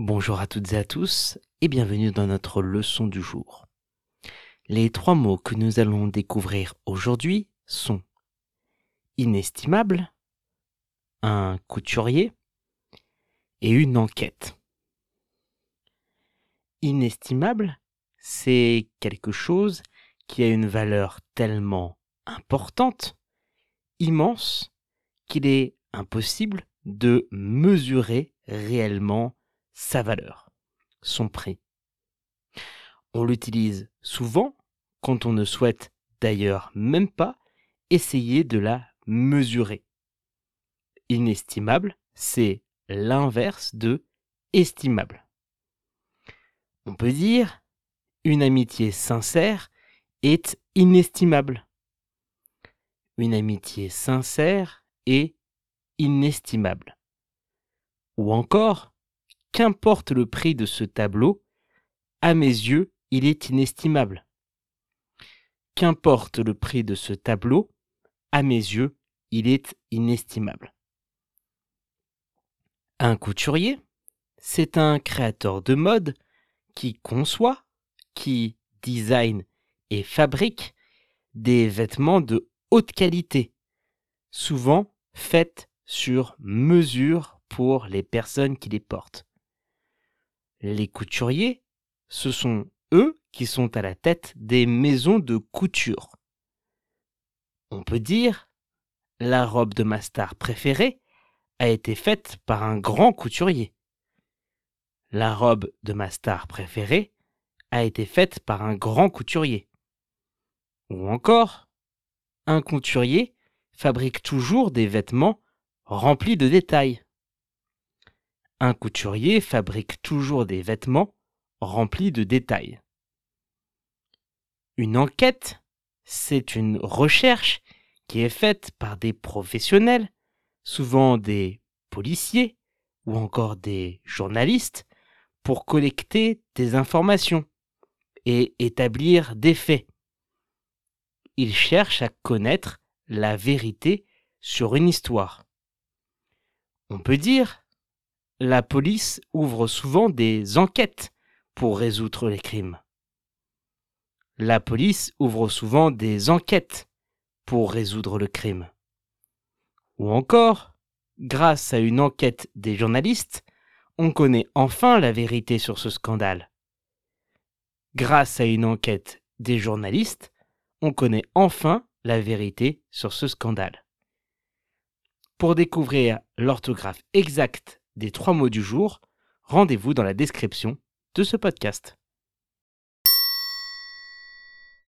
Bonjour à toutes et à tous et bienvenue dans notre leçon du jour. Les trois mots que nous allons découvrir aujourd'hui sont inestimable, un couturier et une enquête. Inestimable, c'est quelque chose qui a une valeur tellement importante, immense, qu'il est impossible de mesurer réellement sa valeur, son prix. On l'utilise souvent quand on ne souhaite d'ailleurs même pas essayer de la mesurer. Inestimable, c'est l'inverse de estimable. On peut dire une amitié sincère est inestimable. Une amitié sincère est inestimable. Ou encore, qu'importe le prix de ce tableau, à mes yeux, il est inestimable. Qu'importe le prix de ce tableau, à mes yeux, il est inestimable. Un couturier, c'est un créateur de mode qui conçoit, qui design et fabrique des vêtements de haute qualité, souvent faits sur mesure pour les personnes qui les portent. Les couturiers, ce sont eux qui sont à la tête des maisons de couture. On peut dire, la robe de ma star préférée a été faite par un grand couturier. La robe de ma star préférée a été faite par un grand couturier. Ou encore, un couturier fabrique toujours des vêtements remplis de détails. Un couturier fabrique toujours des vêtements remplis de détails. Une enquête, c'est une recherche qui est faite par des professionnels, souvent des policiers ou encore des journalistes, pour collecter des informations et établir des faits. Ils cherchent à connaître la vérité sur une histoire. On peut dire, la police ouvre souvent des enquêtes pour résoudre les crimes. La police ouvre souvent des enquêtes pour résoudre le crime. Ou encore, grâce à une enquête des journalistes, on connaît enfin la vérité sur ce scandale. Grâce à une enquête des journalistes, on connaît enfin la vérité sur ce scandale. Pour découvrir l'orthographe exacte des trois mots du jour, rendez-vous dans la description de ce podcast.